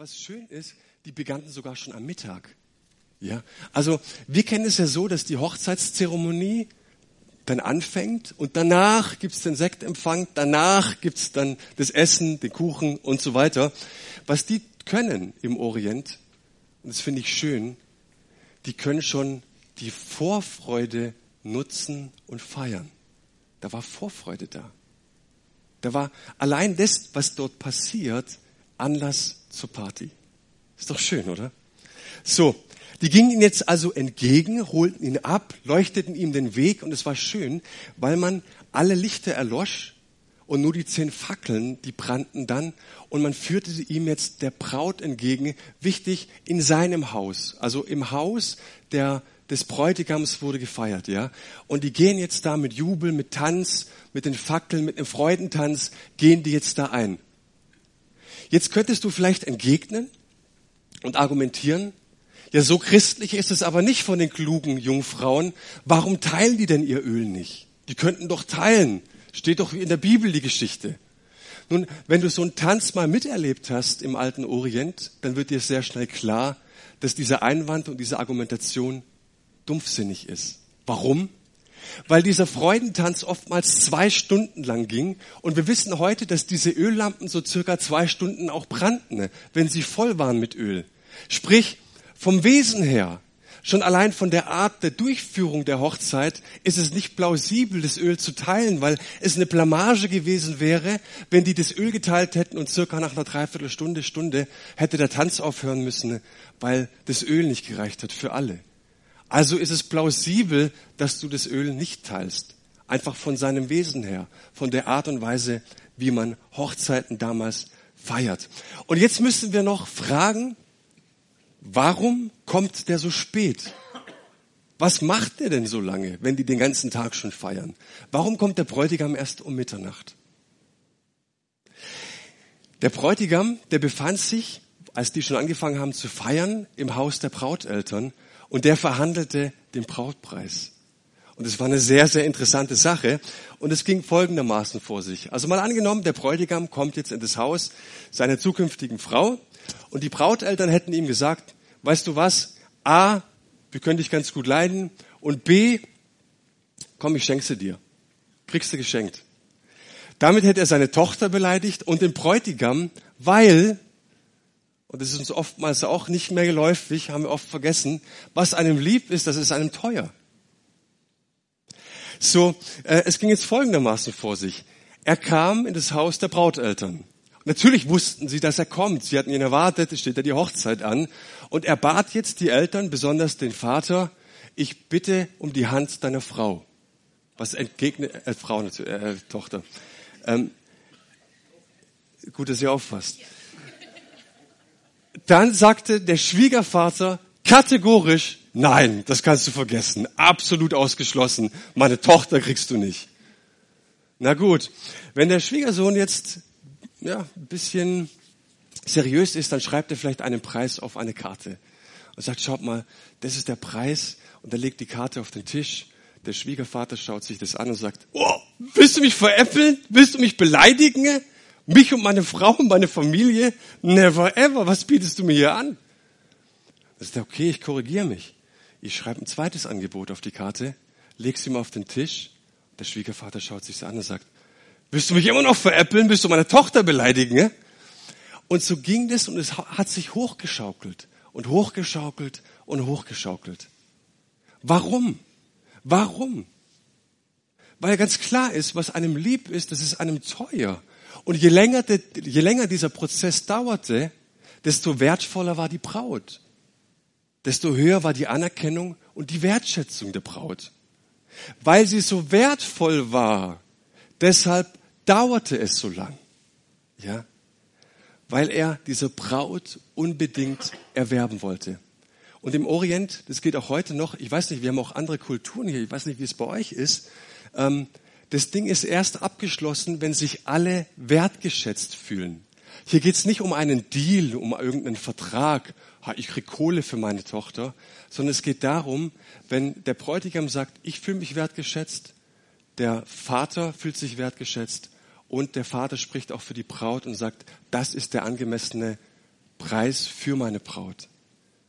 was schön ist, die begannen sogar schon am Mittag. Ja, also wir kennen es ja so, dass die Hochzeitszeremonie dann anfängt und danach gibt's den Sektempfang, danach gibt's dann das Essen, den Kuchen und so weiter. Was die können im Orient, und das finde ich schön, die können schon die Vorfreude nutzen und feiern. Da war Vorfreude da. Da war allein das, was dort passiert, Anlass zur Party. Ist doch schön, oder? So, die gingen ihm jetzt also entgegen, holten ihn ab, leuchteten ihm den Weg und es war schön, weil man alle Lichter erlosch und nur die zehn Fackeln, die brannten dann und man führte ihm jetzt der Braut entgegen, wichtig, in seinem Haus, also im Haus der des Bräutigams wurde gefeiert, ja. Und die gehen jetzt da mit Jubel, mit Tanz, mit den Fackeln, mit dem Freudentanz, gehen die jetzt da ein. Jetzt könntest du vielleicht entgegnen und argumentieren, ja, so christlich ist es aber nicht von den klugen Jungfrauen. Warum teilen die denn ihr Öl nicht? Die könnten doch teilen. Steht doch in der Bibel die Geschichte. Nun, wenn du so einen Tanz mal miterlebt hast im alten Orient, dann wird dir sehr schnell klar, dass dieser Einwand und diese Argumentation dumpfsinnig ist. Warum? Weil dieser Freudentanz oftmals zwei Stunden lang ging und wir wissen heute, dass diese Öllampen so circa zwei Stunden auch brannten, wenn sie voll waren mit Öl. Sprich, vom Wesen her, schon allein von der Art der Durchführung der Hochzeit, ist es nicht plausibel, das Öl zu teilen, weil es eine Blamage gewesen wäre, wenn die das Öl geteilt hätten und circa nach einer Dreiviertelstunde, Stunde hätte der Tanz aufhören müssen, weil das Öl nicht gereicht hat für alle. Also ist es plausibel, dass du das Öl nicht teilst. Einfach von seinem Wesen her, von der Art und Weise, wie man Hochzeiten damals feiert. Und jetzt müssen wir noch fragen, warum kommt der so spät? Was macht der denn so lange, wenn die den ganzen Tag schon feiern? Warum kommt der Bräutigam erst um Mitternacht? Der Bräutigam, der befand sich, als die schon angefangen haben zu feiern, im Haus der Brauteltern und der verhandelte den Brautpreis. Und es war eine sehr, sehr interessante Sache. Und es ging folgendermaßen vor sich. Also mal angenommen, der Bräutigam kommt jetzt in das Haus seiner zukünftigen Frau und die Brauteltern hätten ihm gesagt, weißt du was, A, wir können dich ganz gut leiden und B, komm, ich schenke sie dir. Kriegst du geschenkt. Damit hätte er seine Tochter beleidigt und den Bräutigam, weil und das ist uns oftmals auch nicht mehr geläufig, haben wir oft vergessen, was einem lieb ist, das ist einem teuer. So, äh, es ging jetzt folgendermaßen vor sich. Er kam in das Haus der Brauteltern. Natürlich wussten sie, dass er kommt. Sie hatten ihn erwartet, es steht ja die Hochzeit an. Und er bat jetzt die Eltern, besonders den Vater, ich bitte um die Hand deiner Frau. Was entgegnet, äh, Frau, äh, Tochter. Ähm, gut, dass ihr aufpasst. Dann sagte der Schwiegervater kategorisch, nein, das kannst du vergessen, absolut ausgeschlossen, meine Tochter kriegst du nicht. Na gut, wenn der Schwiegersohn jetzt ja, ein bisschen seriös ist, dann schreibt er vielleicht einen Preis auf eine Karte und sagt, schaut mal, das ist der Preis und er legt die Karte auf den Tisch. Der Schwiegervater schaut sich das an und sagt, oh, willst du mich veräppeln? Willst du mich beleidigen? Mich und meine Frau und meine Familie? Never ever. Was bietest du mir hier an? Das ist okay, ich korrigiere mich. Ich schreibe ein zweites Angebot auf die Karte, leg's ihm auf den Tisch. Der Schwiegervater schaut sich an und sagt, willst du mich immer noch veräppeln? Willst du meine Tochter beleidigen? Und so ging das und es hat sich hochgeschaukelt und hochgeschaukelt und hochgeschaukelt. Warum? Warum? Weil ganz klar ist, was einem lieb ist, das ist einem teuer. Und je länger, je länger dieser Prozess dauerte, desto wertvoller war die Braut. Desto höher war die Anerkennung und die Wertschätzung der Braut. Weil sie so wertvoll war, deshalb dauerte es so lang. Ja? Weil er diese Braut unbedingt erwerben wollte. Und im Orient, das geht auch heute noch, ich weiß nicht, wir haben auch andere Kulturen hier, ich weiß nicht, wie es bei euch ist, ähm, das Ding ist erst abgeschlossen, wenn sich alle wertgeschätzt fühlen. Hier geht es nicht um einen Deal, um irgendeinen Vertrag, ich krieg Kohle für meine Tochter, sondern es geht darum, wenn der Bräutigam sagt, ich fühle mich wertgeschätzt, der Vater fühlt sich wertgeschätzt und der Vater spricht auch für die Braut und sagt, das ist der angemessene Preis für meine Braut.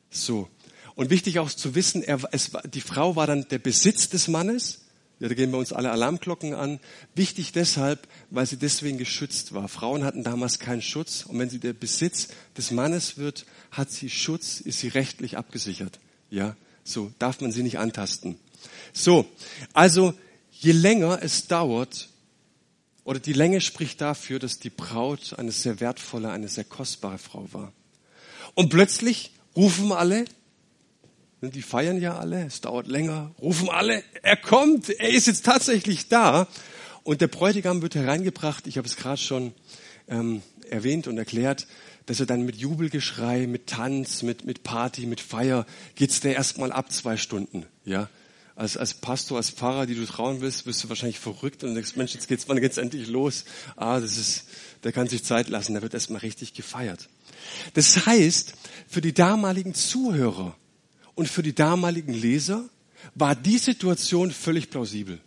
So. Und wichtig auch zu wissen, er, es, die Frau war dann der Besitz des Mannes. Ja, da gehen bei uns alle Alarmglocken an. Wichtig deshalb, weil sie deswegen geschützt war. Frauen hatten damals keinen Schutz. Und wenn sie der Besitz des Mannes wird, hat sie Schutz, ist sie rechtlich abgesichert. Ja, so darf man sie nicht antasten. So, also je länger es dauert, oder die Länge spricht dafür, dass die Braut eine sehr wertvolle, eine sehr kostbare Frau war. Und plötzlich rufen alle, die feiern ja alle, es dauert länger, rufen alle, er kommt, er ist jetzt tatsächlich da. Und der Bräutigam wird hereingebracht, ich habe es gerade schon ähm, erwähnt und erklärt, dass er dann mit Jubelgeschrei, mit Tanz, mit, mit Party, mit Feier, geht's der erstmal ab zwei Stunden, ja. Als, als Pastor, als Pfarrer, die du trauen willst, bist du wahrscheinlich verrückt und denkst, Mensch, jetzt geht's mal jetzt endlich los. Ah, das ist, der kann sich Zeit lassen, da wird erstmal richtig gefeiert. Das heißt, für die damaligen Zuhörer und für die damaligen Leser war die Situation völlig plausibel.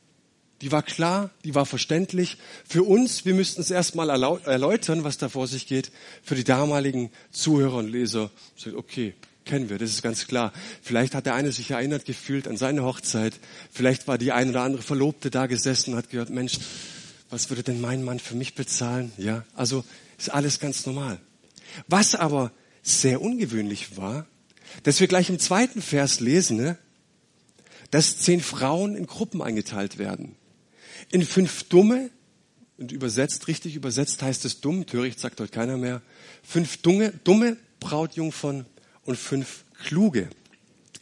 Die war klar, die war verständlich. Für uns, wir müssten es erstmal erläutern, was da vor sich geht. Für die damaligen Zuhörer und Leser, okay, kennen wir, das ist ganz klar. Vielleicht hat der eine sich erinnert gefühlt an seine Hochzeit. Vielleicht war die ein oder andere Verlobte da gesessen und hat gehört, Mensch, was würde denn mein Mann für mich bezahlen? Ja, also ist alles ganz normal. Was aber sehr ungewöhnlich war, dass wir gleich im zweiten Vers lesen, ne, dass zehn Frauen in Gruppen eingeteilt werden. In fünf dumme, und übersetzt, richtig übersetzt heißt es dumm, töricht sagt heute keiner mehr, fünf dumme, dumme Brautjungfern und fünf kluge.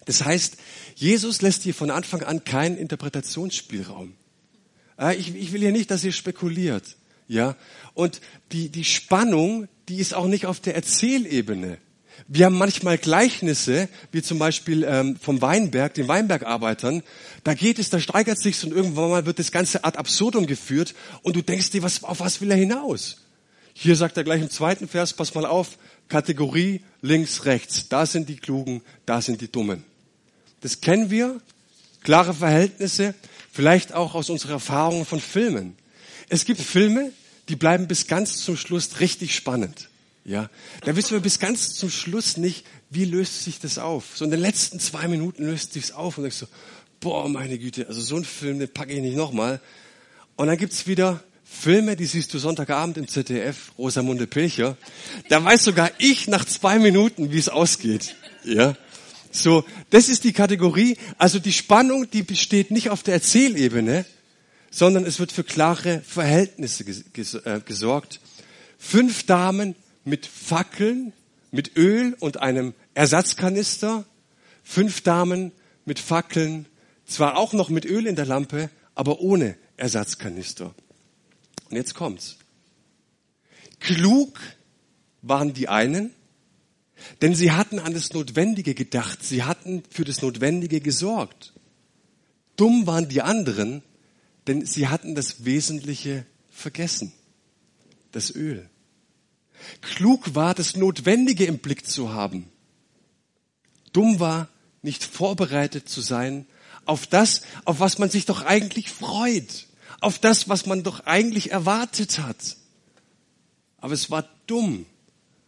Das heißt, Jesus lässt hier von Anfang an keinen Interpretationsspielraum. Ich, ich will hier nicht, dass ihr spekuliert. Ja, und die, die Spannung, die ist auch nicht auf der Erzählebene. Wir haben manchmal Gleichnisse, wie zum Beispiel ähm, vom Weinberg, den Weinbergarbeitern. Da geht es, da steigert sich's und irgendwann mal wird das ganze ad absurdum geführt und du denkst dir, was, auf was will er hinaus? Hier sagt er gleich im zweiten Vers, pass mal auf, Kategorie links, rechts. Da sind die Klugen, da sind die Dummen. Das kennen wir, klare Verhältnisse, vielleicht auch aus unserer Erfahrung von Filmen. Es gibt Filme, die bleiben bis ganz zum Schluss richtig spannend. Ja, da wissen wir bis ganz zum Schluss nicht, wie löst sich das auf. So in den letzten zwei Minuten löst sich's auf und denkst so, boah, meine Güte, also so ein Film, den packe ich nicht nochmal. Und dann gibt's wieder Filme, die siehst du Sonntagabend im ZDF, Rosamunde Pilcher. Da weiß sogar ich nach zwei Minuten, wie es ausgeht. Ja, so, das ist die Kategorie. Also die Spannung, die besteht nicht auf der Erzählebene, sondern es wird für klare Verhältnisse äh, gesorgt. Fünf Damen mit Fackeln, mit Öl und einem Ersatzkanister. Fünf Damen mit Fackeln, zwar auch noch mit Öl in der Lampe, aber ohne Ersatzkanister. Und jetzt kommt's. Klug waren die einen, denn sie hatten an das Notwendige gedacht, sie hatten für das Notwendige gesorgt. Dumm waren die anderen, denn sie hatten das Wesentliche vergessen, das Öl. Klug war, das Notwendige im Blick zu haben. Dumm war, nicht vorbereitet zu sein auf das, auf was man sich doch eigentlich freut, auf das, was man doch eigentlich erwartet hat. Aber es war dumm,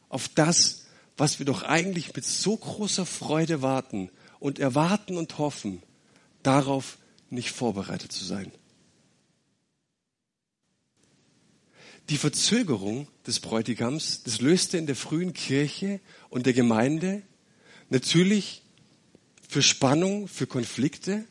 auf das, was wir doch eigentlich mit so großer Freude warten und erwarten und hoffen, darauf nicht vorbereitet zu sein. Die Verzögerung des Bräutigams, das löste in der frühen Kirche und der Gemeinde natürlich für Spannung, für Konflikte,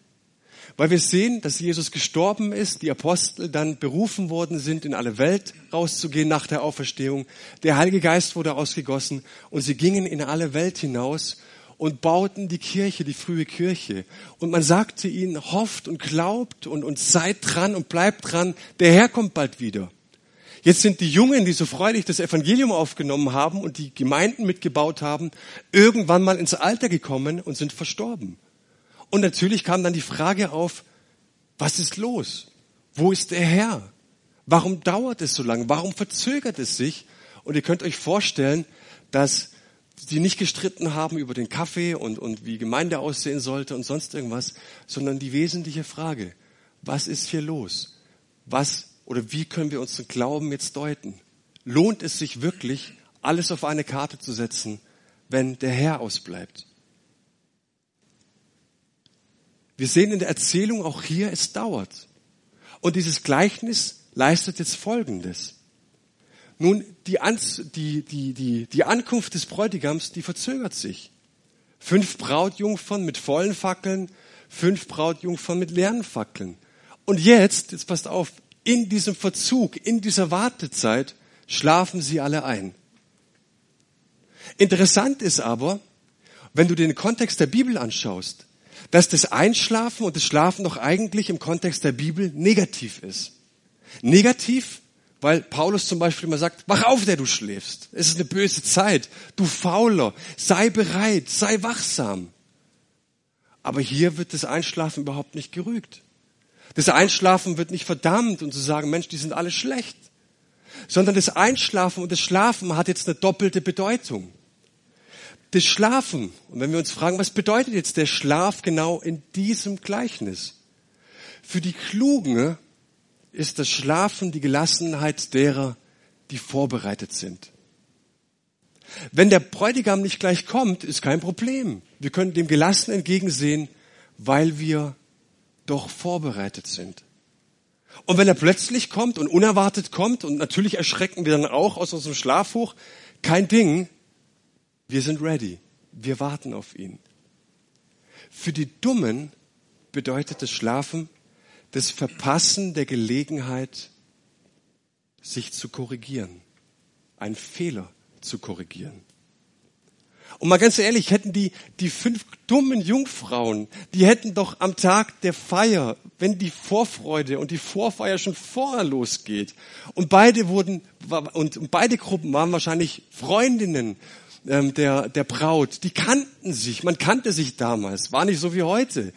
weil wir sehen, dass Jesus gestorben ist, die Apostel dann berufen worden sind, in alle Welt rauszugehen nach der Auferstehung. Der Heilige Geist wurde ausgegossen und sie gingen in alle Welt hinaus und bauten die Kirche, die frühe Kirche. Und man sagte ihnen, hofft und glaubt und, und seid dran und bleibt dran, der Herr kommt bald wieder. Jetzt sind die Jungen, die so freudig das Evangelium aufgenommen haben und die Gemeinden mitgebaut haben, irgendwann mal ins Alter gekommen und sind verstorben. Und natürlich kam dann die Frage auf, was ist los? Wo ist der Herr? Warum dauert es so lange? Warum verzögert es sich? Und ihr könnt euch vorstellen, dass die nicht gestritten haben über den Kaffee und, und wie Gemeinde aussehen sollte und sonst irgendwas, sondern die wesentliche Frage, was ist hier los? Was oder wie können wir unseren Glauben jetzt deuten? Lohnt es sich wirklich, alles auf eine Karte zu setzen, wenn der Herr ausbleibt. Wir sehen in der Erzählung auch hier, es dauert. Und dieses Gleichnis leistet jetzt Folgendes. Nun, die, die, die, die, die Ankunft des Bräutigams, die verzögert sich. Fünf Brautjungfern mit vollen Fackeln, fünf Brautjungfern mit leeren Fackeln. Und jetzt, jetzt passt auf, in diesem Verzug, in dieser Wartezeit schlafen sie alle ein. Interessant ist aber, wenn du den Kontext der Bibel anschaust, dass das Einschlafen und das Schlafen doch eigentlich im Kontext der Bibel negativ ist. Negativ, weil Paulus zum Beispiel immer sagt, wach auf, der du schläfst. Es ist eine böse Zeit. Du Fauler, sei bereit, sei wachsam. Aber hier wird das Einschlafen überhaupt nicht gerügt. Das Einschlafen wird nicht verdammt und zu sagen, Mensch, die sind alle schlecht. Sondern das Einschlafen und das Schlafen hat jetzt eine doppelte Bedeutung das Schlafen. Und wenn wir uns fragen, was bedeutet jetzt der Schlaf genau in diesem Gleichnis? Für die Klugen ist das Schlafen die Gelassenheit derer, die vorbereitet sind. Wenn der Bräutigam nicht gleich kommt, ist kein Problem. Wir können dem gelassen entgegensehen, weil wir doch vorbereitet sind. Und wenn er plötzlich kommt und unerwartet kommt, und natürlich erschrecken wir dann auch aus unserem Schlaf hoch, kein Ding, wir sind ready. Wir warten auf ihn. Für die Dummen bedeutet das Schlafen das Verpassen der Gelegenheit, sich zu korrigieren, einen Fehler zu korrigieren. Und mal ganz ehrlich, hätten die, die fünf dummen Jungfrauen, die hätten doch am Tag der Feier, wenn die Vorfreude und die Vorfeier schon vorher losgeht, und beide wurden, und beide Gruppen waren wahrscheinlich Freundinnen ähm, der, der Braut, die kannten sich, man kannte sich damals, war nicht so wie heute.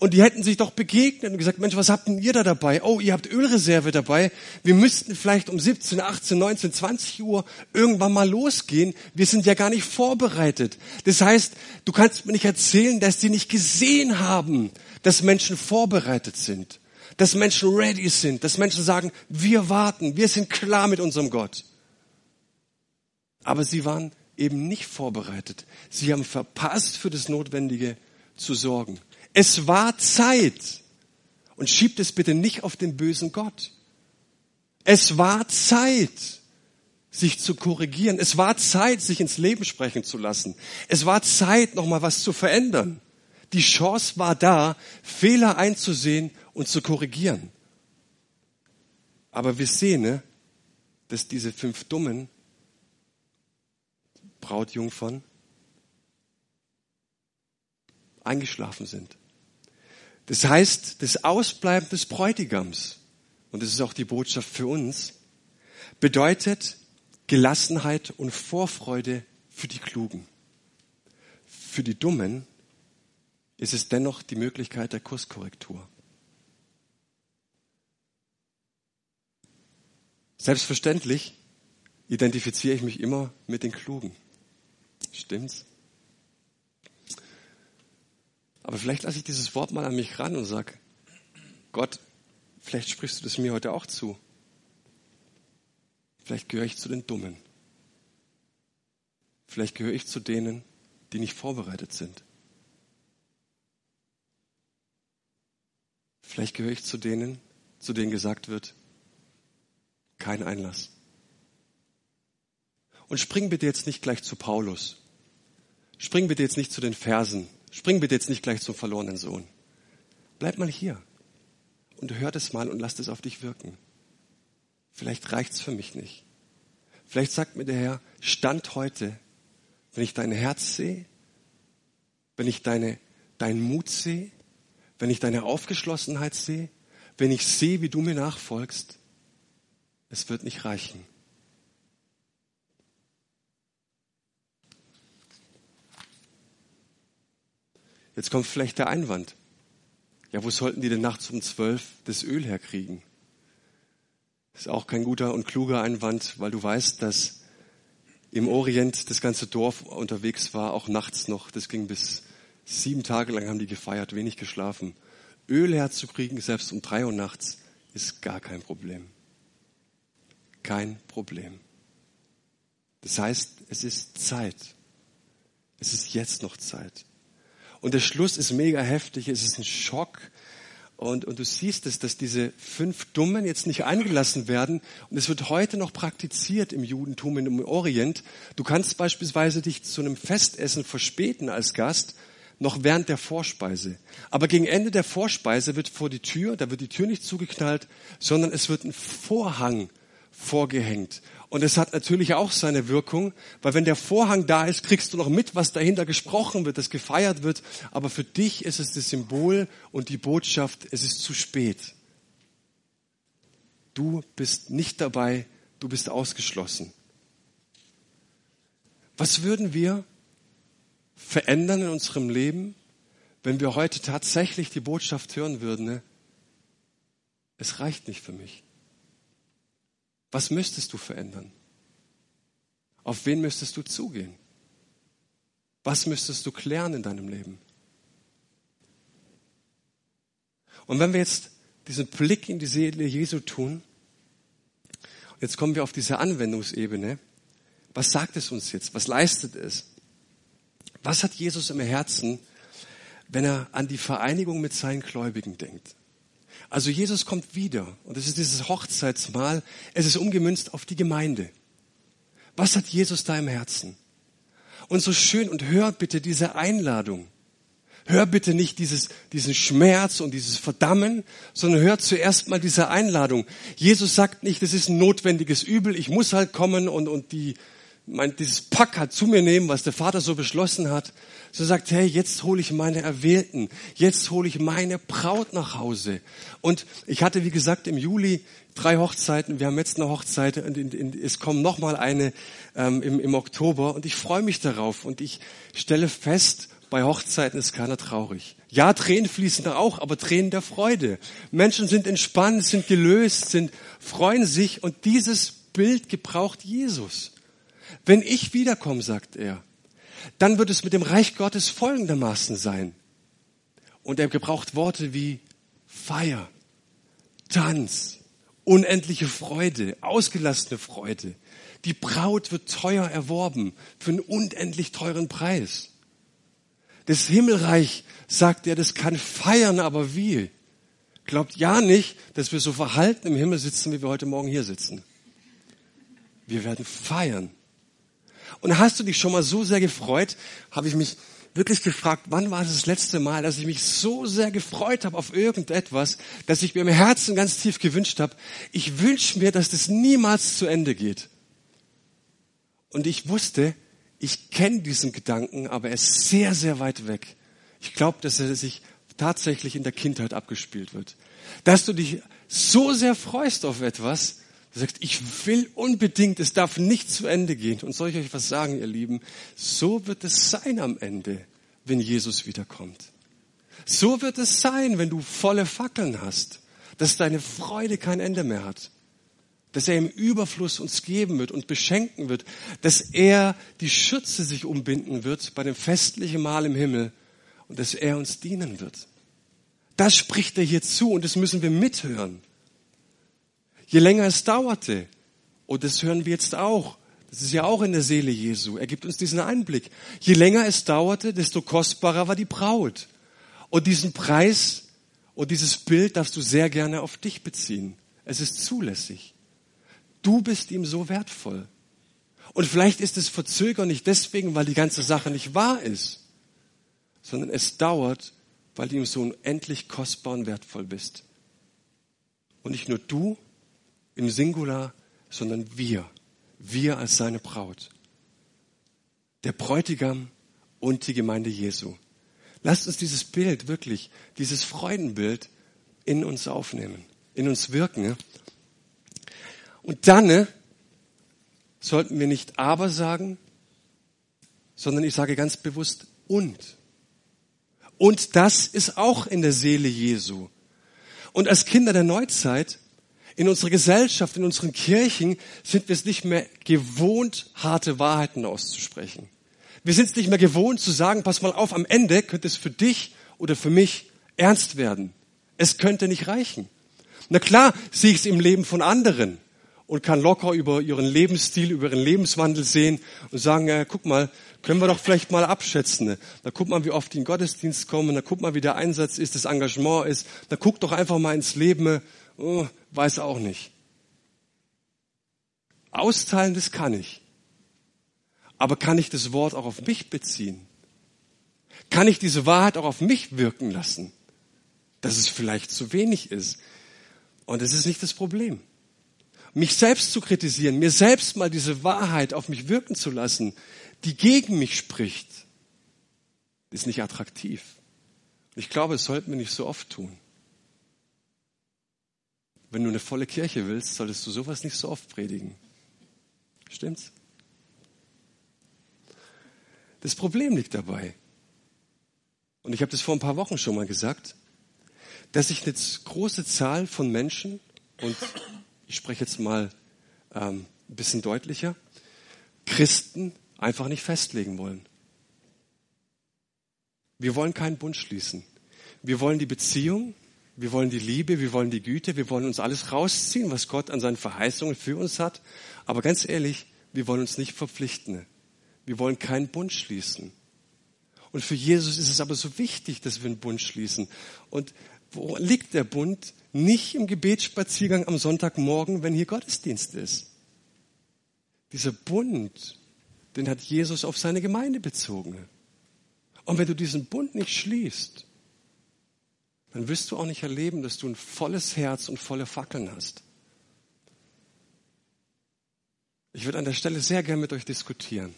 Und die hätten sich doch begegnet und gesagt, Mensch, was habt denn ihr da dabei? Oh, ihr habt Ölreserve dabei. Wir müssten vielleicht um 17, 18, 19, 20 Uhr irgendwann mal losgehen. Wir sind ja gar nicht vorbereitet. Das heißt, du kannst mir nicht erzählen, dass die nicht gesehen haben, dass Menschen vorbereitet sind. Dass Menschen ready sind. Dass Menschen sagen, wir warten. Wir sind klar mit unserem Gott. Aber sie waren eben nicht vorbereitet. Sie haben verpasst, für das Notwendige zu sorgen. Es war Zeit. Und schiebt es bitte nicht auf den bösen Gott. Es war Zeit, sich zu korrigieren. Es war Zeit, sich ins Leben sprechen zu lassen. Es war Zeit, nochmal was zu verändern. Die Chance war da, Fehler einzusehen und zu korrigieren. Aber wir sehen, ne, dass diese fünf Dummen Brautjungfern eingeschlafen sind. Das heißt, das Ausbleiben des Bräutigams, und das ist auch die Botschaft für uns, bedeutet Gelassenheit und Vorfreude für die Klugen. Für die Dummen ist es dennoch die Möglichkeit der Kurskorrektur. Selbstverständlich identifiziere ich mich immer mit den Klugen. Stimmt's? Aber vielleicht lasse ich dieses Wort mal an mich ran und sag, Gott, vielleicht sprichst du das mir heute auch zu. Vielleicht gehöre ich zu den Dummen. Vielleicht gehöre ich zu denen, die nicht vorbereitet sind. Vielleicht gehöre ich zu denen, zu denen gesagt wird, kein Einlass. Und spring bitte jetzt nicht gleich zu Paulus. Spring bitte jetzt nicht zu den Versen. Spring bitte jetzt nicht gleich zum verlorenen Sohn. Bleib mal hier und hör das mal und lass das auf dich wirken. Vielleicht reicht's für mich nicht. Vielleicht sagt mir der Herr, Stand heute, wenn ich dein Herz sehe, wenn ich deine, deinen Mut sehe, wenn ich deine Aufgeschlossenheit sehe, wenn ich sehe, wie du mir nachfolgst, es wird nicht reichen. Jetzt kommt vielleicht der Einwand. Ja, wo sollten die denn nachts um zwölf das Öl herkriegen? Ist auch kein guter und kluger Einwand, weil du weißt, dass im Orient das ganze Dorf unterwegs war, auch nachts noch. Das ging bis sieben Tage lang haben die gefeiert, wenig geschlafen. Öl herzukriegen, selbst um drei Uhr nachts, ist gar kein Problem. Kein Problem. Das heißt, es ist Zeit. Es ist jetzt noch Zeit. Und der Schluss ist mega heftig, es ist ein Schock. Und, und du siehst es, dass diese fünf Dummen jetzt nicht eingelassen werden. Und es wird heute noch praktiziert im Judentum im Orient. Du kannst beispielsweise dich zu einem Festessen verspäten als Gast, noch während der Vorspeise. Aber gegen Ende der Vorspeise wird vor die Tür, da wird die Tür nicht zugeknallt, sondern es wird ein Vorhang vorgehängt. Und es hat natürlich auch seine Wirkung, weil wenn der Vorhang da ist, kriegst du noch mit, was dahinter gesprochen wird, das gefeiert wird. Aber für dich ist es das Symbol und die Botschaft, es ist zu spät. Du bist nicht dabei, du bist ausgeschlossen. Was würden wir verändern in unserem Leben, wenn wir heute tatsächlich die Botschaft hören würden? Ne? Es reicht nicht für mich. Was müsstest du verändern? Auf wen müsstest du zugehen? Was müsstest du klären in deinem Leben? Und wenn wir jetzt diesen Blick in die Seele Jesu tun, jetzt kommen wir auf diese Anwendungsebene, was sagt es uns jetzt? Was leistet es? Was hat Jesus im Herzen, wenn er an die Vereinigung mit seinen Gläubigen denkt? Also Jesus kommt wieder und es ist dieses Hochzeitsmahl, es ist umgemünzt auf die Gemeinde. Was hat Jesus da im Herzen? Und so schön und hör bitte diese Einladung. Hör bitte nicht dieses, diesen Schmerz und dieses Verdammen, sondern hör zuerst mal diese Einladung. Jesus sagt nicht, das ist ein notwendiges Übel, ich muss halt kommen und, und die, mein, dieses Pack hat zu mir nehmen, was der Vater so beschlossen hat, so sagt, hey, jetzt hole ich meine Erwählten, jetzt hole ich meine Braut nach Hause. Und ich hatte, wie gesagt, im Juli drei Hochzeiten, wir haben jetzt eine Hochzeit und in, in, es kommt noch mal eine ähm, im, im Oktober und ich freue mich darauf und ich stelle fest, bei Hochzeiten ist keiner traurig. Ja, Tränen fließen da auch, aber Tränen der Freude. Menschen sind entspannt, sind gelöst, sind, freuen sich und dieses Bild gebraucht Jesus. Wenn ich wiederkomme, sagt er, dann wird es mit dem Reich Gottes folgendermaßen sein. Und er gebraucht Worte wie Feier, Tanz, unendliche Freude, ausgelassene Freude. Die Braut wird teuer erworben für einen unendlich teuren Preis. Das Himmelreich, sagt er, das kann feiern, aber wie? Glaubt ja nicht, dass wir so verhalten im Himmel sitzen, wie wir heute Morgen hier sitzen. Wir werden feiern. Und hast du dich schon mal so sehr gefreut, habe ich mich wirklich gefragt, wann war das, das letzte Mal, dass ich mich so sehr gefreut habe auf irgendetwas, dass ich mir im Herzen ganz tief gewünscht habe, ich wünsche mir, dass das niemals zu Ende geht. Und ich wusste, ich kenne diesen Gedanken, aber er ist sehr, sehr weit weg. Ich glaube, dass er sich tatsächlich in der Kindheit abgespielt wird. Dass du dich so sehr freust auf etwas, Du sagst, ich will unbedingt, es darf nicht zu Ende gehen. Und soll ich euch was sagen, ihr Lieben? So wird es sein am Ende, wenn Jesus wiederkommt. So wird es sein, wenn du volle Fackeln hast, dass deine Freude kein Ende mehr hat. Dass er im Überfluss uns geben wird und beschenken wird. Dass er die Schürze sich umbinden wird bei dem festlichen Mahl im Himmel und dass er uns dienen wird. Das spricht er hier zu und das müssen wir mithören. Je länger es dauerte, und das hören wir jetzt auch, das ist ja auch in der Seele Jesu, er gibt uns diesen Einblick. Je länger es dauerte, desto kostbarer war die Braut. Und diesen Preis und dieses Bild darfst du sehr gerne auf dich beziehen. Es ist zulässig. Du bist ihm so wertvoll. Und vielleicht ist es Verzögern nicht deswegen, weil die ganze Sache nicht wahr ist, sondern es dauert, weil du ihm so unendlich kostbar und wertvoll bist. Und nicht nur du, im Singular, sondern wir. Wir als seine Braut. Der Bräutigam und die Gemeinde Jesu. Lasst uns dieses Bild wirklich, dieses Freudenbild in uns aufnehmen, in uns wirken. Und dann ne, sollten wir nicht aber sagen, sondern ich sage ganz bewusst und. Und das ist auch in der Seele Jesu. Und als Kinder der Neuzeit in unserer Gesellschaft, in unseren Kirchen sind wir es nicht mehr gewohnt, harte Wahrheiten auszusprechen. Wir sind es nicht mehr gewohnt zu sagen, pass mal auf, am Ende könnte es für dich oder für mich ernst werden. Es könnte nicht reichen. Na klar, sehe ich es im Leben von anderen. und kann locker über ihren Lebensstil, über ihren Lebenswandel sehen und sagen, ja, guck mal, können wir doch vielleicht mal abschätzen. Ne? Da guck mal, wie oft die in den Gottesdienst kommen, da guck mal, wie der Einsatz ist, das Engagement ist, da guck doch einfach mal ins Leben, oh, weiß auch nicht. Austeilen, das kann ich. Aber kann ich das Wort auch auf mich beziehen? Kann ich diese Wahrheit auch auf mich wirken lassen? Dass es vielleicht zu wenig ist. Und das ist nicht das Problem. Mich selbst zu kritisieren, mir selbst mal diese Wahrheit auf mich wirken zu lassen, die gegen mich spricht, ist nicht attraktiv. Ich glaube, es sollten wir nicht so oft tun. Wenn du eine volle Kirche willst, solltest du sowas nicht so oft predigen. Stimmt's? Das Problem liegt dabei, und ich habe das vor ein paar Wochen schon mal gesagt, dass sich eine große Zahl von Menschen, und ich spreche jetzt mal ähm, ein bisschen deutlicher, Christen einfach nicht festlegen wollen. Wir wollen keinen Bund schließen. Wir wollen die Beziehung, wir wollen die Liebe, wir wollen die Güte, wir wollen uns alles rausziehen, was Gott an seinen Verheißungen für uns hat. Aber ganz ehrlich, wir wollen uns nicht verpflichten. Wir wollen keinen Bund schließen. Und für Jesus ist es aber so wichtig, dass wir einen Bund schließen. Und wo liegt der Bund? Nicht im Gebetsspaziergang am Sonntagmorgen, wenn hier Gottesdienst ist. Dieser Bund, den hat Jesus auf seine Gemeinde bezogen. Und wenn du diesen Bund nicht schließt, dann wirst du auch nicht erleben, dass du ein volles Herz und volle Fackeln hast. Ich würde an der Stelle sehr gerne mit euch diskutieren.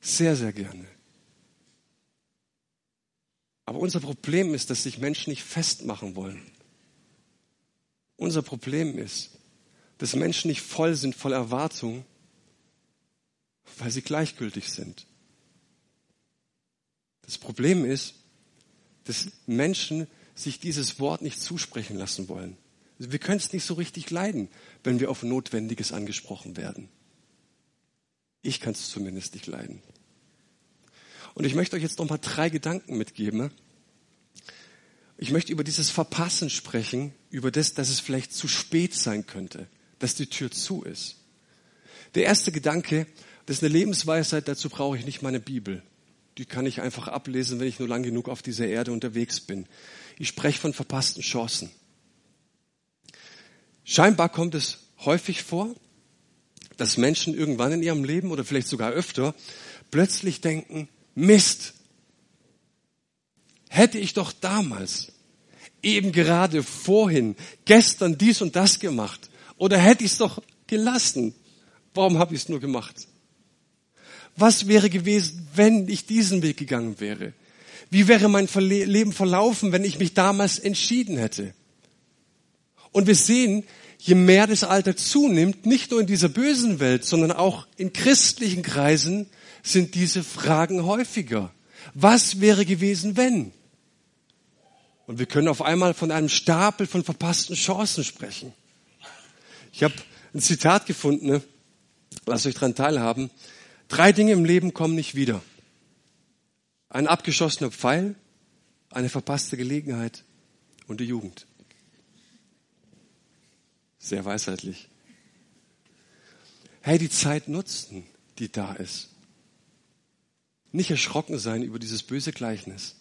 Sehr, sehr gerne. Aber unser Problem ist, dass sich Menschen nicht festmachen wollen. Unser Problem ist, dass Menschen nicht voll sind, voll Erwartung, weil sie gleichgültig sind. Das Problem ist, dass Menschen sich dieses Wort nicht zusprechen lassen wollen. Wir können es nicht so richtig leiden, wenn wir auf Notwendiges angesprochen werden. Ich kann es zumindest nicht leiden. Und ich möchte euch jetzt noch mal drei Gedanken mitgeben. Ich möchte über dieses Verpassen sprechen, über das, dass es vielleicht zu spät sein könnte, dass die Tür zu ist. Der erste Gedanke, das ist eine Lebensweisheit, dazu brauche ich nicht meine Bibel. Die kann ich einfach ablesen, wenn ich nur lang genug auf dieser Erde unterwegs bin. Ich spreche von verpassten Chancen. Scheinbar kommt es häufig vor, dass Menschen irgendwann in ihrem Leben oder vielleicht sogar öfter plötzlich denken, Mist, hätte ich doch damals, eben gerade vorhin, gestern dies und das gemacht oder hätte ich es doch gelassen. Warum habe ich es nur gemacht? Was wäre gewesen, wenn ich diesen Weg gegangen wäre? Wie wäre mein Leben verlaufen, wenn ich mich damals entschieden hätte? Und wir sehen, je mehr das Alter zunimmt, nicht nur in dieser bösen Welt, sondern auch in christlichen Kreisen, sind diese Fragen häufiger. Was wäre gewesen, wenn? Und wir können auf einmal von einem Stapel von verpassten Chancen sprechen. Ich habe ein Zitat gefunden, ne? lasst euch daran teilhaben. Drei Dinge im Leben kommen nicht wieder. Ein abgeschossener Pfeil, eine verpasste Gelegenheit und die Jugend. Sehr weisheitlich. Hey, die Zeit nutzen, die da ist. Nicht erschrocken sein über dieses böse Gleichnis.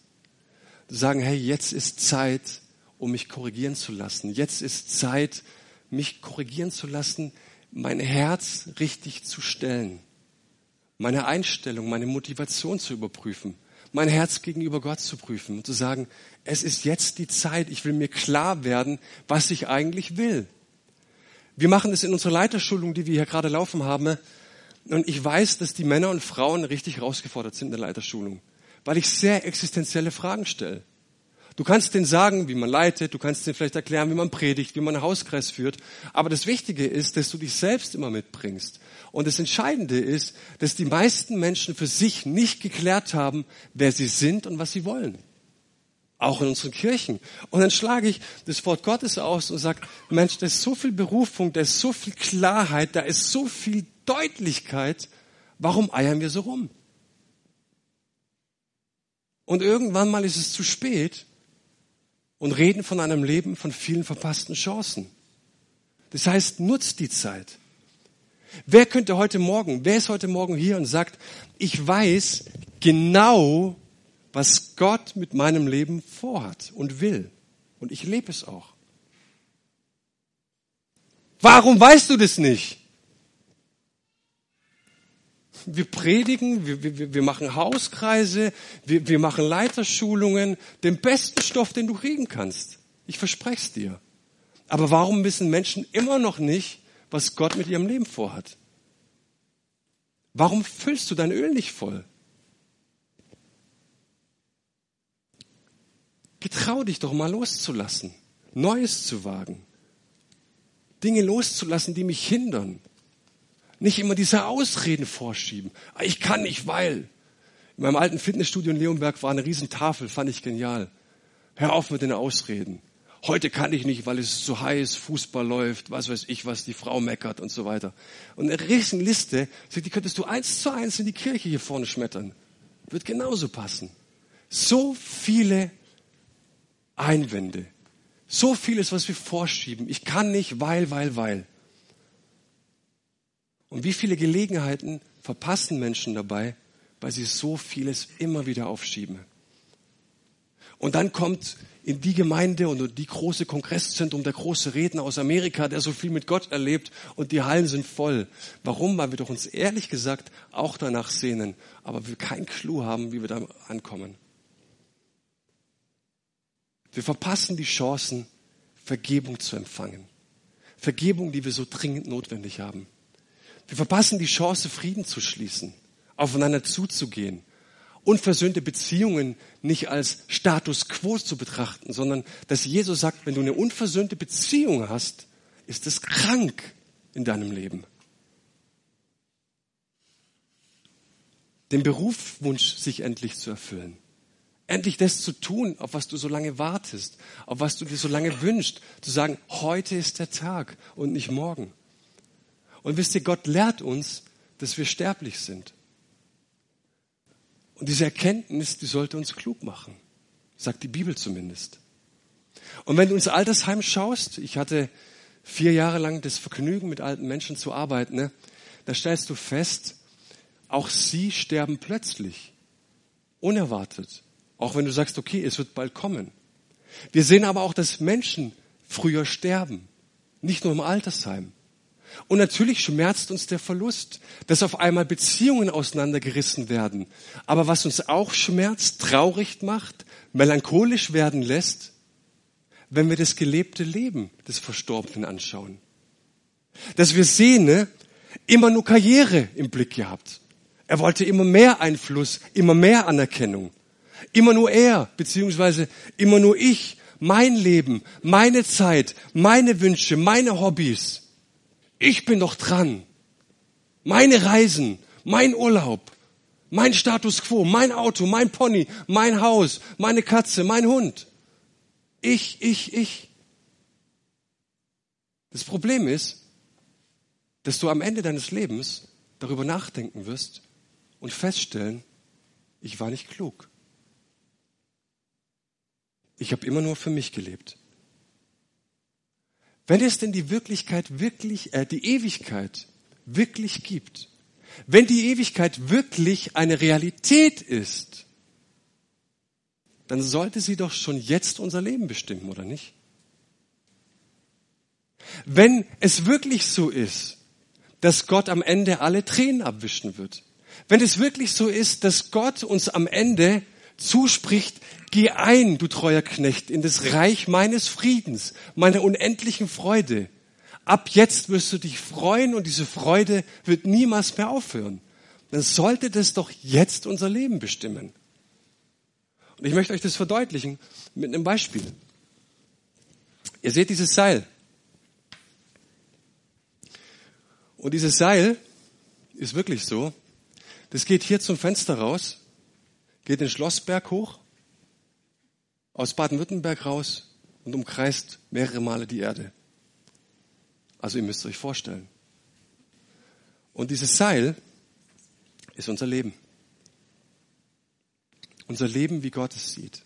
Sagen, hey, jetzt ist Zeit, um mich korrigieren zu lassen. Jetzt ist Zeit, mich korrigieren zu lassen, mein Herz richtig zu stellen, meine Einstellung, meine Motivation zu überprüfen, mein Herz gegenüber Gott zu prüfen und zu sagen, es ist jetzt die Zeit, ich will mir klar werden, was ich eigentlich will. Wir machen es in unserer Leiterschulung, die wir hier gerade laufen haben. Und ich weiß, dass die Männer und Frauen richtig herausgefordert sind in der Leiterschulung, weil ich sehr existenzielle Fragen stelle. Du kannst denen sagen, wie man leitet, du kannst denen vielleicht erklären, wie man predigt, wie man einen Hauskreis führt. Aber das Wichtige ist, dass du dich selbst immer mitbringst. Und das Entscheidende ist, dass die meisten Menschen für sich nicht geklärt haben, wer sie sind und was sie wollen auch in unseren Kirchen. Und dann schlage ich das Wort Gottes aus und sage, Mensch, da ist so viel Berufung, da ist so viel Klarheit, da ist so viel Deutlichkeit. Warum eiern wir so rum? Und irgendwann mal ist es zu spät und reden von einem Leben von vielen verpassten Chancen. Das heißt, nutzt die Zeit. Wer könnte heute Morgen, wer ist heute Morgen hier und sagt, ich weiß genau, was Gott mit meinem Leben vorhat und will. Und ich lebe es auch. Warum weißt du das nicht? Wir predigen, wir, wir, wir machen Hauskreise, wir, wir machen Leiterschulungen, den besten Stoff, den du kriegen kannst. Ich verspreche es dir. Aber warum wissen Menschen immer noch nicht, was Gott mit ihrem Leben vorhat? Warum füllst du dein Öl nicht voll? Getrau dich doch mal loszulassen, Neues zu wagen, Dinge loszulassen, die mich hindern. Nicht immer diese Ausreden vorschieben. Ah, ich kann nicht, weil. In meinem alten Fitnessstudio in Leonberg war eine Riesentafel, fand ich genial. Hör auf mit den Ausreden. Heute kann ich nicht, weil es zu heiß, Fußball läuft, was weiß ich, was die Frau meckert und so weiter. Und eine Riesenliste, die könntest du eins zu eins in die Kirche hier vorne schmettern. Wird genauso passen. So viele Einwände. So vieles, was wir vorschieben. Ich kann nicht, weil, weil, weil. Und wie viele Gelegenheiten verpassen Menschen dabei, weil sie so vieles immer wieder aufschieben. Und dann kommt in die Gemeinde und die große Kongresszentrum der große Redner aus Amerika, der so viel mit Gott erlebt und die Hallen sind voll. Warum? Weil wir doch uns ehrlich gesagt auch danach sehnen, aber wir keinen Clou haben, wie wir da ankommen. Wir verpassen die Chancen, Vergebung zu empfangen. Vergebung, die wir so dringend notwendig haben. Wir verpassen die Chance, Frieden zu schließen, aufeinander zuzugehen, unversöhnte Beziehungen nicht als Status quo zu betrachten, sondern dass Jesus sagt, wenn du eine unversöhnte Beziehung hast, ist es krank in deinem Leben. Den Berufswunsch sich endlich zu erfüllen. Endlich das zu tun, auf was du so lange wartest, auf was du dir so lange wünschst. Zu sagen, heute ist der Tag und nicht morgen. Und wisst ihr, Gott lehrt uns, dass wir sterblich sind. Und diese Erkenntnis, die sollte uns klug machen, sagt die Bibel zumindest. Und wenn du ins Altersheim schaust, ich hatte vier Jahre lang das Vergnügen, mit alten Menschen zu arbeiten, ne, da stellst du fest, auch sie sterben plötzlich, unerwartet. Auch wenn du sagst, okay, es wird bald kommen. Wir sehen aber auch, dass Menschen früher sterben, nicht nur im Altersheim. Und natürlich schmerzt uns der Verlust, dass auf einmal Beziehungen auseinandergerissen werden. Aber was uns auch schmerzt, traurig macht, melancholisch werden lässt, wenn wir das gelebte Leben des Verstorbenen anschauen. Dass wir sehen, ne, immer nur Karriere im Blick gehabt. Er wollte immer mehr Einfluss, immer mehr Anerkennung. Immer nur er, beziehungsweise immer nur ich, mein Leben, meine Zeit, meine Wünsche, meine Hobbys. Ich bin doch dran. Meine Reisen, mein Urlaub, mein Status quo, mein Auto, mein Pony, mein Haus, meine Katze, mein Hund. Ich, ich, ich. Das Problem ist, dass du am Ende deines Lebens darüber nachdenken wirst und feststellen, ich war nicht klug. Ich habe immer nur für mich gelebt. Wenn es denn die Wirklichkeit wirklich, äh, die Ewigkeit wirklich gibt, wenn die Ewigkeit wirklich eine Realität ist, dann sollte sie doch schon jetzt unser Leben bestimmen, oder nicht? Wenn es wirklich so ist, dass Gott am Ende alle Tränen abwischen wird, wenn es wirklich so ist, dass Gott uns am Ende zuspricht, geh ein, du treuer Knecht, in das Reich meines Friedens, meiner unendlichen Freude. Ab jetzt wirst du dich freuen und diese Freude wird niemals mehr aufhören. Dann sollte das doch jetzt unser Leben bestimmen. Und ich möchte euch das verdeutlichen mit einem Beispiel. Ihr seht dieses Seil. Und dieses Seil ist wirklich so. Das geht hier zum Fenster raus geht den Schlossberg hoch, aus Baden-Württemberg raus und umkreist mehrere Male die Erde. Also ihr müsst euch vorstellen. Und dieses Seil ist unser Leben. Unser Leben, wie Gott es sieht.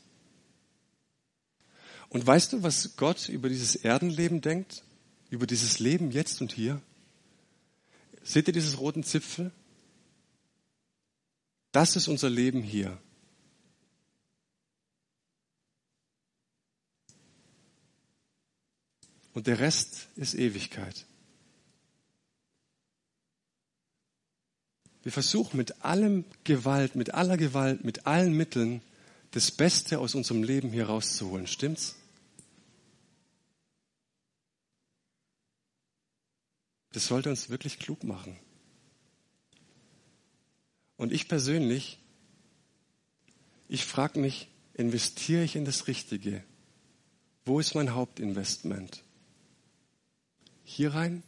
Und weißt du, was Gott über dieses Erdenleben denkt? über dieses Leben jetzt und hier? Seht ihr dieses roten Zipfel? Das ist unser Leben hier. Und der Rest ist Ewigkeit. Wir versuchen mit allem Gewalt, mit aller Gewalt, mit allen Mitteln das Beste aus unserem Leben hier rauszuholen. Stimmt's? Das sollte uns wirklich klug machen. Und ich persönlich, ich frage mich, investiere ich in das Richtige? Wo ist mein Hauptinvestment? Hier rein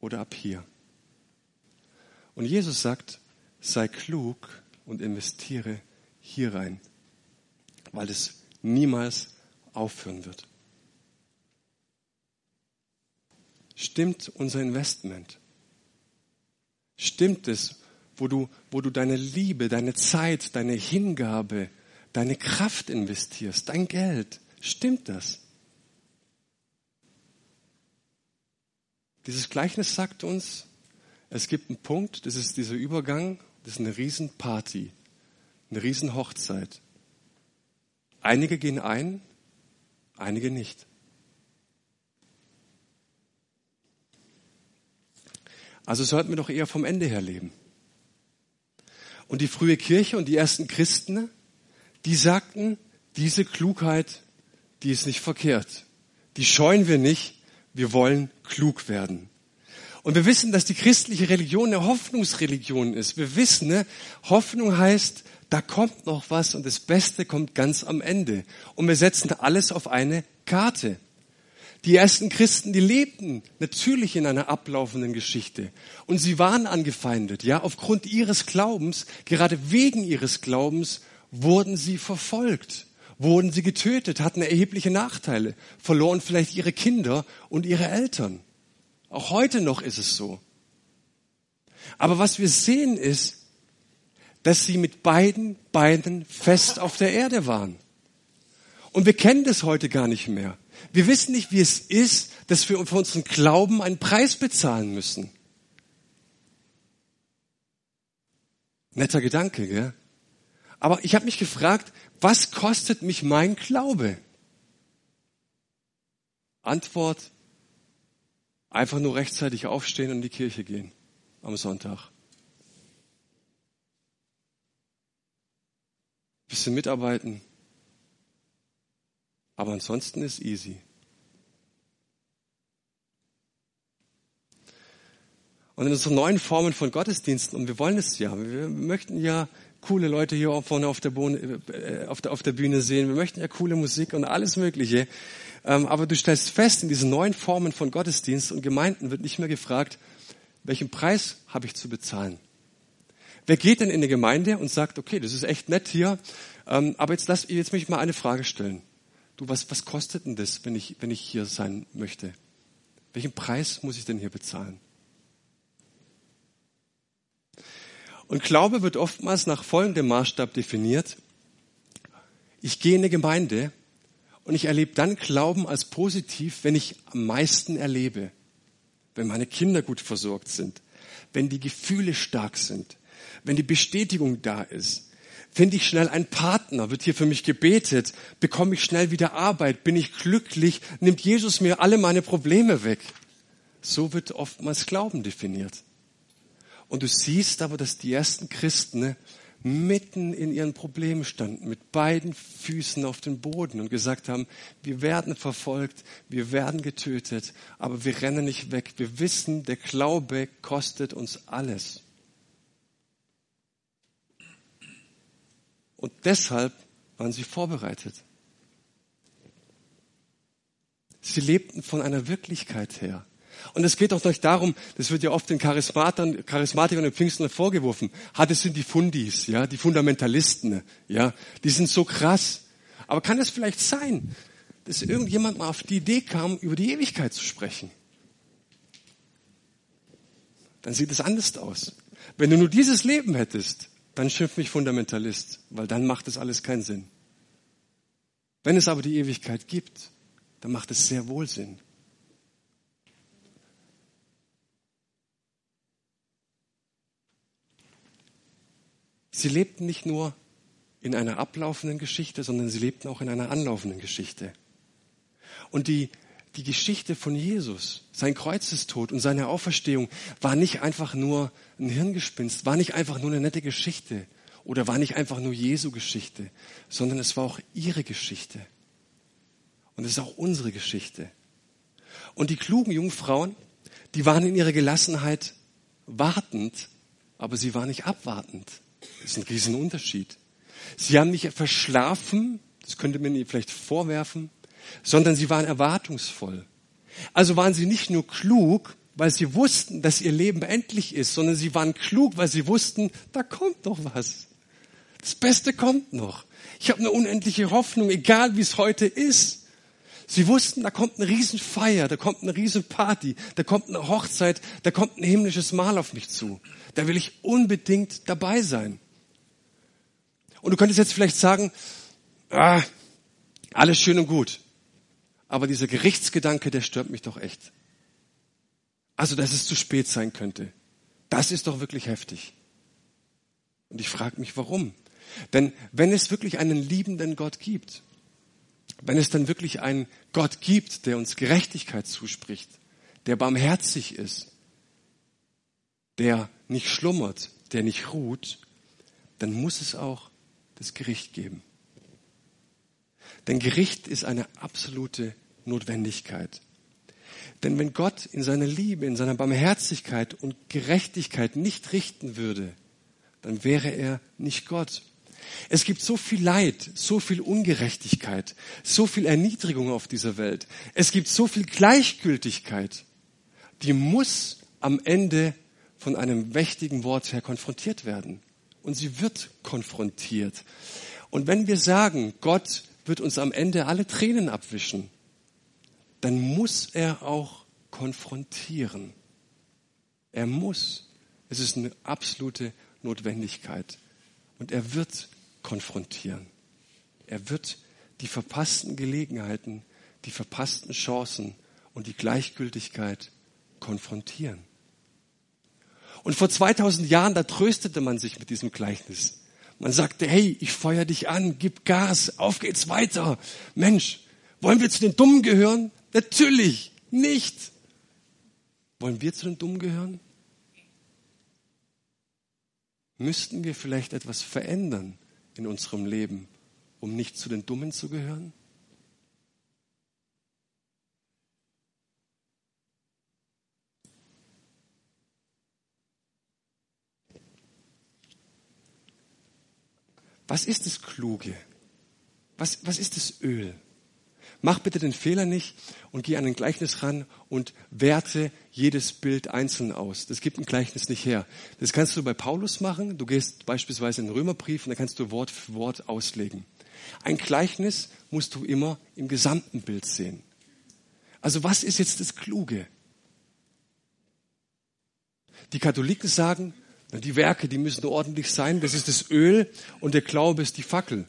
oder ab hier? Und Jesus sagt, sei klug und investiere hier rein, weil es niemals aufhören wird. Stimmt unser Investment? Stimmt es, wo du, wo du deine Liebe, deine Zeit, deine Hingabe, deine Kraft investierst, dein Geld? Stimmt das? Dieses Gleichnis sagt uns, es gibt einen Punkt, das ist dieser Übergang, das ist eine Riesenparty, eine Riesenhochzeit. Einige gehen ein, einige nicht. Also sollten wir doch eher vom Ende her leben. Und die frühe Kirche und die ersten Christen, die sagten, diese Klugheit, die ist nicht verkehrt. Die scheuen wir nicht, wir wollen klug werden. Und wir wissen, dass die christliche Religion eine Hoffnungsreligion ist. Wir wissen, ne, Hoffnung heißt, da kommt noch was und das Beste kommt ganz am Ende. Und wir setzen alles auf eine Karte. Die ersten Christen, die lebten natürlich in einer ablaufenden Geschichte. Und sie waren angefeindet, ja. Aufgrund ihres Glaubens, gerade wegen ihres Glaubens, wurden sie verfolgt, wurden sie getötet, hatten erhebliche Nachteile, verloren vielleicht ihre Kinder und ihre Eltern. Auch heute noch ist es so. Aber was wir sehen ist, dass sie mit beiden Beinen fest auf der Erde waren. Und wir kennen das heute gar nicht mehr. Wir wissen nicht, wie es ist, dass wir für unseren Glauben einen Preis bezahlen müssen. Netter Gedanke, gell? Aber ich habe mich gefragt, was kostet mich mein Glaube? Antwort, einfach nur rechtzeitig aufstehen und in die Kirche gehen am Sonntag. Bisschen mitarbeiten, aber ansonsten ist easy. Und in unseren neuen Formen von Gottesdiensten, und wir wollen es ja, wir möchten ja coole Leute hier vorne auf der, Bühne, äh, auf der, auf der Bühne sehen, wir möchten ja coole Musik und alles Mögliche. Ähm, aber du stellst fest, in diesen neuen Formen von Gottesdienst und Gemeinden wird nicht mehr gefragt, welchen Preis habe ich zu bezahlen? Wer geht denn in eine Gemeinde und sagt, okay, das ist echt nett hier, ähm, aber jetzt lass jetzt mich mal eine Frage stellen. Du, was, was kostet denn das, wenn ich, wenn ich hier sein möchte? Welchen Preis muss ich denn hier bezahlen? Und Glaube wird oftmals nach folgendem Maßstab definiert. Ich gehe in eine Gemeinde und ich erlebe dann Glauben als positiv, wenn ich am meisten erlebe. Wenn meine Kinder gut versorgt sind, wenn die Gefühle stark sind, wenn die Bestätigung da ist, Finde ich schnell einen Partner? Wird hier für mich gebetet? Bekomme ich schnell wieder Arbeit? Bin ich glücklich? Nimmt Jesus mir alle meine Probleme weg? So wird oftmals Glauben definiert. Und du siehst aber, dass die ersten Christen ne, mitten in ihren Problemen standen, mit beiden Füßen auf dem Boden und gesagt haben, wir werden verfolgt, wir werden getötet, aber wir rennen nicht weg. Wir wissen, der Glaube kostet uns alles. Und deshalb waren sie vorbereitet. Sie lebten von einer Wirklichkeit her. Und es geht auch nicht darum, das wird ja oft den Charismatern, Charismatikern und Pfingsten vorgeworfen. Ha, das sind die Fundis, ja, die Fundamentalisten, ja, die sind so krass. Aber kann es vielleicht sein, dass irgendjemand mal auf die Idee kam, über die Ewigkeit zu sprechen? Dann sieht es anders aus. Wenn du nur dieses Leben hättest, dann schimpf mich Fundamentalist, weil dann macht es alles keinen Sinn. Wenn es aber die Ewigkeit gibt, dann macht es sehr wohl Sinn. Sie lebten nicht nur in einer ablaufenden Geschichte, sondern sie lebten auch in einer anlaufenden Geschichte. Und die, die Geschichte von Jesus, sein Kreuzestod und seine Auferstehung war nicht einfach nur ein Hirngespinst, war nicht einfach nur eine nette Geschichte oder war nicht einfach nur Jesu Geschichte, sondern es war auch ihre Geschichte. Und es ist auch unsere Geschichte. Und die klugen Jungfrauen, die waren in ihrer Gelassenheit wartend, aber sie waren nicht abwartend. Das ist ein Riesenunterschied. Sie haben nicht verschlafen, das könnte man ihnen vielleicht vorwerfen, sondern sie waren erwartungsvoll. Also waren sie nicht nur klug, weil sie wussten, dass ihr Leben endlich ist, sondern sie waren klug, weil sie wussten, da kommt noch was. Das Beste kommt noch. Ich habe eine unendliche Hoffnung, egal wie es heute ist. Sie wussten, da kommt eine Riesenfeier, da kommt eine Riesenparty, da kommt eine Hochzeit, da kommt ein himmlisches Mahl auf mich zu. Da will ich unbedingt dabei sein. Und du könntest jetzt vielleicht sagen, ah, alles schön und gut. Aber dieser Gerichtsgedanke, der stört mich doch echt. Also, dass es zu spät sein könnte. Das ist doch wirklich heftig. Und ich frage mich, warum? Denn wenn es wirklich einen liebenden Gott gibt, wenn es dann wirklich einen Gott gibt, der uns Gerechtigkeit zuspricht, der barmherzig ist, der nicht schlummert, der nicht ruht, dann muss es auch das Gericht geben. Denn Gericht ist eine absolute Notwendigkeit. Denn wenn Gott in seiner Liebe, in seiner Barmherzigkeit und Gerechtigkeit nicht richten würde, dann wäre er nicht Gott. Es gibt so viel Leid, so viel Ungerechtigkeit, so viel Erniedrigung auf dieser Welt. Es gibt so viel Gleichgültigkeit. Die muss am Ende von einem mächtigen Wort her konfrontiert werden. Und sie wird konfrontiert. Und wenn wir sagen, Gott wird uns am Ende alle Tränen abwischen, dann muss er auch konfrontieren. Er muss. Es ist eine absolute Notwendigkeit. Und er wird konfrontieren. Er wird die verpassten Gelegenheiten, die verpassten Chancen und die Gleichgültigkeit konfrontieren. Und vor 2000 Jahren, da tröstete man sich mit diesem Gleichnis. Man sagte, hey, ich feuer dich an, gib Gas, auf geht's weiter. Mensch, wollen wir zu den Dummen gehören? Natürlich nicht. Wollen wir zu den Dummen gehören? Müssten wir vielleicht etwas verändern in unserem Leben, um nicht zu den Dummen zu gehören? Was ist das Kluge? Was, was ist das Öl? Mach bitte den Fehler nicht und geh an ein Gleichnis ran und werte jedes Bild einzeln aus. Das gibt ein Gleichnis nicht her. Das kannst du bei Paulus machen. Du gehst beispielsweise in den Römerbrief und da kannst du Wort für Wort auslegen. Ein Gleichnis musst du immer im gesamten Bild sehen. Also was ist jetzt das Kluge? Die Katholiken sagen, die Werke, die müssen ordentlich sein. Das ist das Öl und der Glaube ist die Fackel.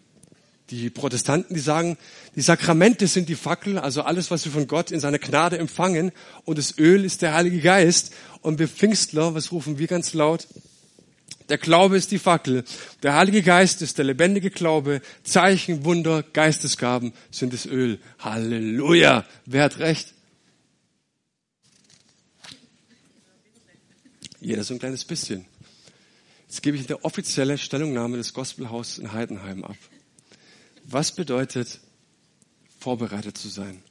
Die Protestanten, die sagen, die Sakramente sind die Fackel, also alles, was wir von Gott in seiner Gnade empfangen. Und das Öl ist der Heilige Geist. Und wir Pfingstler, was rufen wir ganz laut? Der Glaube ist die Fackel. Der Heilige Geist ist der lebendige Glaube. Zeichen, Wunder, Geistesgaben sind das Öl. Halleluja. Wer hat recht? Jeder so ein kleines bisschen. Jetzt gebe ich eine offizielle Stellungnahme des Gospelhauses in Heidenheim ab. Was bedeutet, vorbereitet zu sein?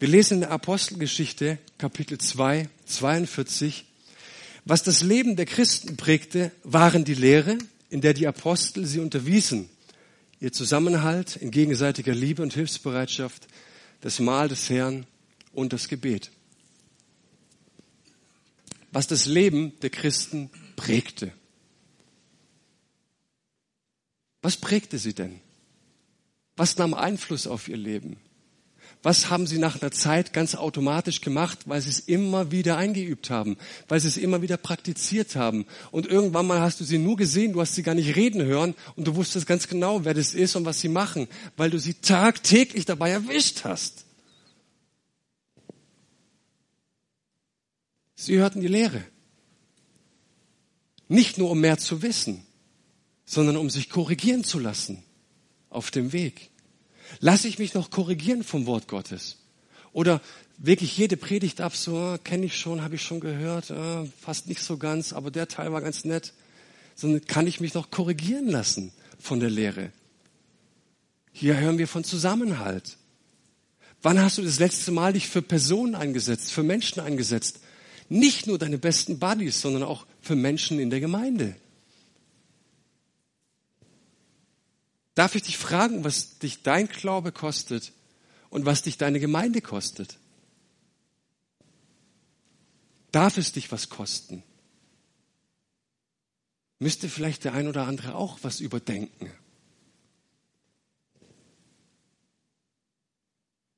Wir lesen in der Apostelgeschichte Kapitel 2, 42, was das Leben der Christen prägte, waren die Lehre, in der die Apostel sie unterwiesen, ihr Zusammenhalt in gegenseitiger Liebe und Hilfsbereitschaft, das Mahl des Herrn und das Gebet. Was das Leben der Christen prägte. Was prägte sie denn? Was nahm Einfluss auf ihr Leben? Was haben sie nach einer Zeit ganz automatisch gemacht, weil sie es immer wieder eingeübt haben, weil sie es immer wieder praktiziert haben. Und irgendwann mal hast du sie nur gesehen, du hast sie gar nicht reden hören und du wusstest ganz genau, wer das ist und was sie machen, weil du sie tagtäglich dabei erwischt hast. Sie hörten die Lehre. Nicht nur um mehr zu wissen, sondern um sich korrigieren zu lassen auf dem Weg. Lasse ich mich noch korrigieren vom Wort Gottes? Oder wirklich jede Predigt ab, so ah, kenne ich schon, habe ich schon gehört, ah, fast nicht so ganz, aber der Teil war ganz nett. Sondern kann ich mich noch korrigieren lassen von der Lehre? Hier hören wir von Zusammenhalt. Wann hast du das letzte Mal dich für Personen eingesetzt, für Menschen eingesetzt? Nicht nur deine besten Buddies, sondern auch für Menschen in der Gemeinde. Darf ich dich fragen, was dich dein Glaube kostet und was dich deine Gemeinde kostet? Darf es dich was kosten? Müsste vielleicht der ein oder andere auch was überdenken?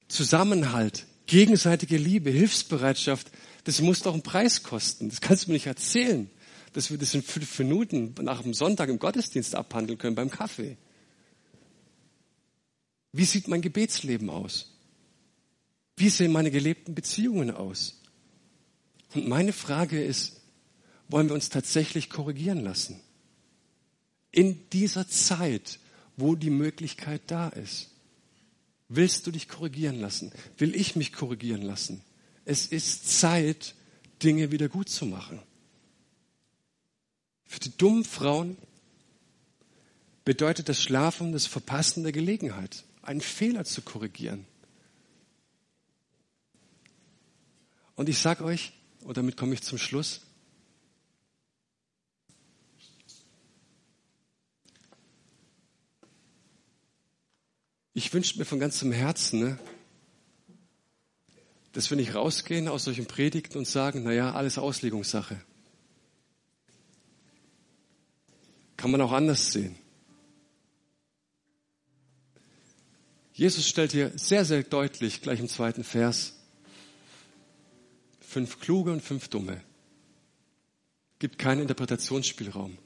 Zusammenhalt, gegenseitige Liebe, Hilfsbereitschaft, das muss doch einen Preis kosten. Das kannst du mir nicht erzählen, dass wir das in fünf Minuten nach dem Sonntag im Gottesdienst abhandeln können beim Kaffee. Wie sieht mein Gebetsleben aus? Wie sehen meine gelebten Beziehungen aus? Und meine Frage ist, wollen wir uns tatsächlich korrigieren lassen? In dieser Zeit, wo die Möglichkeit da ist. Willst du dich korrigieren lassen? Will ich mich korrigieren lassen? Es ist Zeit, Dinge wieder gut zu machen. Für die dummen Frauen bedeutet das Schlafen das Verpassen der Gelegenheit, einen Fehler zu korrigieren. Und ich sage euch, und damit komme ich zum Schluss, Ich wünsche mir von ganzem Herzen, ne, dass wir nicht rausgehen aus solchen Predigten und sagen, naja, alles Auslegungssache. Kann man auch anders sehen. Jesus stellt hier sehr, sehr deutlich, gleich im zweiten Vers, fünf kluge und fünf dumme. Gibt keinen Interpretationsspielraum.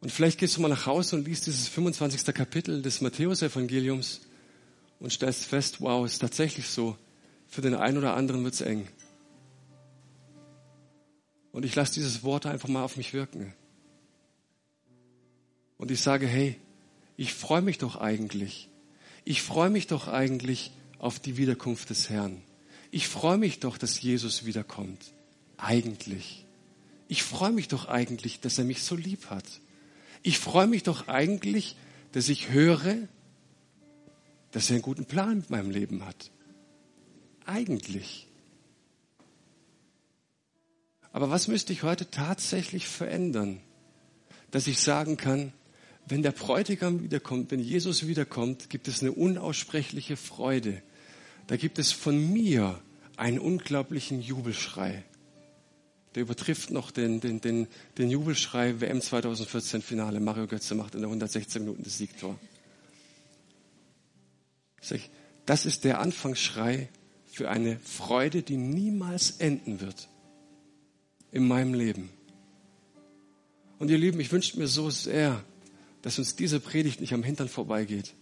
Und vielleicht gehst du mal nach Hause und liest dieses 25. Kapitel des Matthäus-Evangeliums und stellst fest, wow, ist tatsächlich so. Für den einen oder anderen wird's eng. Und ich lasse dieses Wort einfach mal auf mich wirken. Und ich sage, hey, ich freue mich doch eigentlich. Ich freue mich doch eigentlich auf die Wiederkunft des Herrn. Ich freue mich doch, dass Jesus wiederkommt. Eigentlich. Ich freue mich doch eigentlich, dass er mich so lieb hat. Ich freue mich doch eigentlich, dass ich höre, dass er einen guten Plan mit meinem Leben hat. Eigentlich. Aber was müsste ich heute tatsächlich verändern, dass ich sagen kann, wenn der Bräutigam wiederkommt, wenn Jesus wiederkommt, gibt es eine unaussprechliche Freude. Da gibt es von mir einen unglaublichen Jubelschrei. Der übertrifft noch den, den, den, den Jubelschrei WM 2014 Finale. Mario Götze macht in der 116 Minuten das Siegtor. Das ist der Anfangsschrei für eine Freude, die niemals enden wird in meinem Leben. Und ihr Lieben, ich wünsche mir so sehr, dass uns diese Predigt nicht am Hintern vorbeigeht,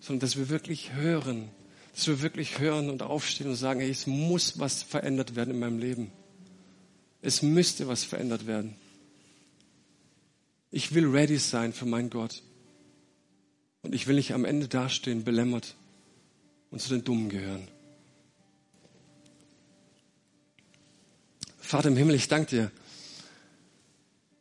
sondern dass wir wirklich hören, dass wir wirklich hören und aufstehen und sagen, hey, es muss was verändert werden in meinem Leben. Es müsste was verändert werden. Ich will ready sein für meinen Gott. Und ich will nicht am Ende dastehen, belämmert und zu den Dummen gehören. Vater im Himmel, ich danke dir